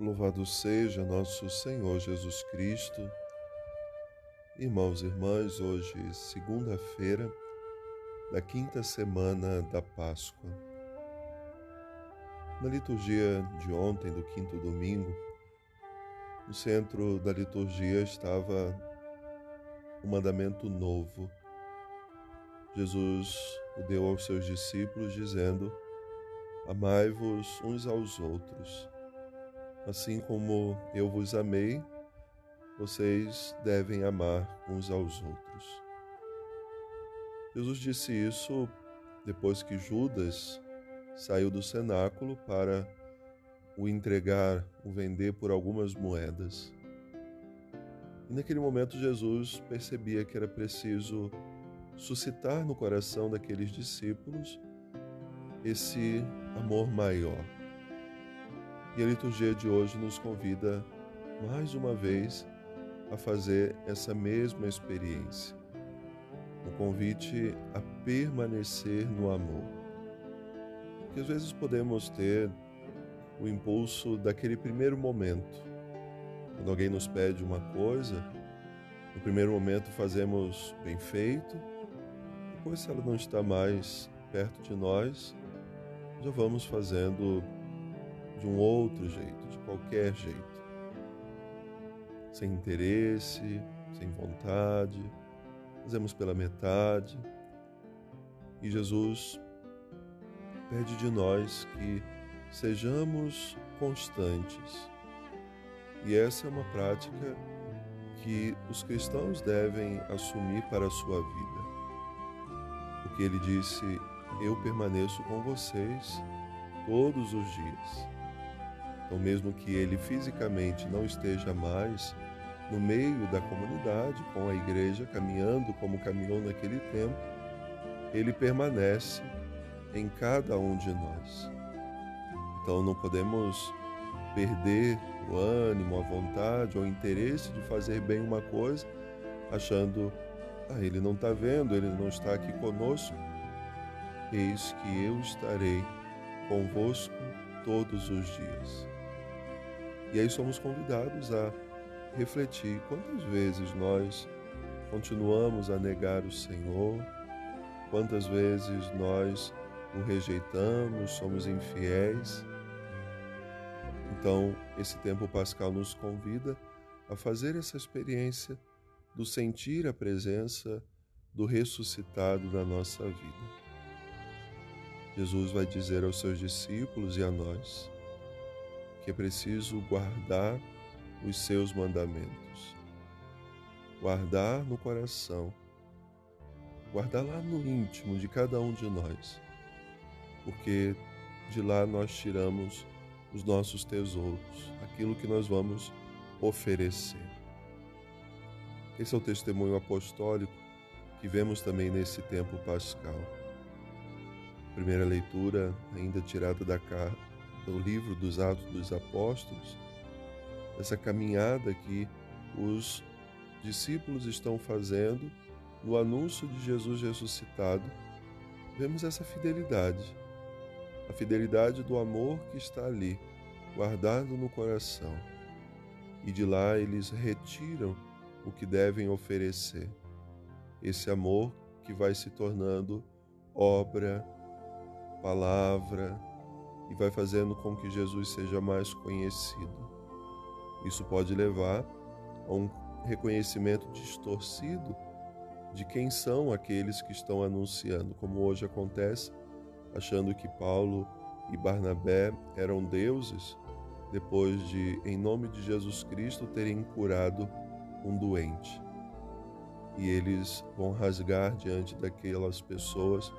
Louvado seja nosso Senhor Jesus Cristo. Irmãos e irmãs, hoje, segunda-feira da quinta semana da Páscoa. Na liturgia de ontem, do quinto domingo, no centro da liturgia estava o mandamento novo. Jesus o deu aos seus discípulos, dizendo: Amai-vos uns aos outros Assim como eu vos amei, vocês devem amar uns aos outros. Jesus disse isso depois que Judas saiu do cenáculo para o entregar, o vender por algumas moedas. E naquele momento Jesus percebia que era preciso suscitar no coração daqueles discípulos esse amor maior e a liturgia de hoje nos convida mais uma vez a fazer essa mesma experiência. O convite a permanecer no amor. Porque às vezes podemos ter o impulso daquele primeiro momento. Quando alguém nos pede uma coisa, no primeiro momento fazemos bem feito, depois, se ela não está mais perto de nós, já vamos fazendo de um outro jeito, de qualquer jeito. Sem interesse, sem vontade, fazemos pela metade. E Jesus pede de nós que sejamos constantes. E essa é uma prática que os cristãos devem assumir para a sua vida. Porque ele disse: Eu permaneço com vocês todos os dias. Então, mesmo que ele fisicamente não esteja mais no meio da comunidade, com a igreja, caminhando como caminhou naquele tempo, ele permanece em cada um de nós. Então, não podemos perder o ânimo, a vontade ou o interesse de fazer bem uma coisa, achando, ah, ele não está vendo, ele não está aqui conosco. Eis que eu estarei convosco todos os dias. E aí somos convidados a refletir quantas vezes nós continuamos a negar o Senhor, quantas vezes nós o rejeitamos, somos infiéis. Então, esse tempo pascal nos convida a fazer essa experiência do sentir a presença do ressuscitado na nossa vida. Jesus vai dizer aos seus discípulos e a nós: que é preciso guardar os seus mandamentos. Guardar no coração, guardar lá no íntimo de cada um de nós, porque de lá nós tiramos os nossos tesouros, aquilo que nós vamos oferecer. Esse é o testemunho apostólico que vemos também nesse tempo pascal. Primeira leitura, ainda tirada da, do livro dos Atos dos Apóstolos, essa caminhada que os discípulos estão fazendo no anúncio de Jesus ressuscitado, vemos essa fidelidade, a fidelidade do amor que está ali, guardado no coração. E de lá eles retiram o que devem oferecer. Esse amor que vai se tornando obra, palavra, e vai fazendo com que Jesus seja mais conhecido. Isso pode levar a um reconhecimento distorcido de quem são aqueles que estão anunciando, como hoje acontece, achando que Paulo e Barnabé eram deuses depois de, em nome de Jesus Cristo, terem curado um doente. E eles vão rasgar diante daquelas pessoas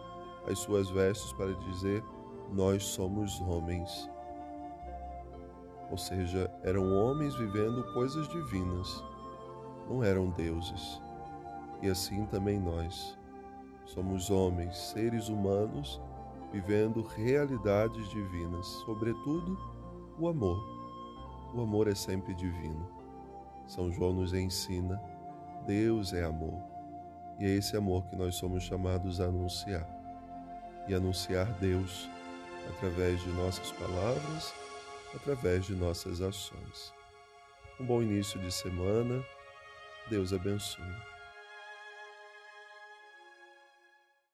as suas vestes para dizer: nós somos homens. Ou seja, eram homens vivendo coisas divinas, não eram deuses. E assim também nós. Somos homens, seres humanos, vivendo realidades divinas, sobretudo o amor. O amor é sempre divino. São João nos ensina: Deus é amor. E é esse amor que nós somos chamados a anunciar. E anunciar Deus através de nossas palavras através de nossas ações. Um bom início de semana. Deus abençoe.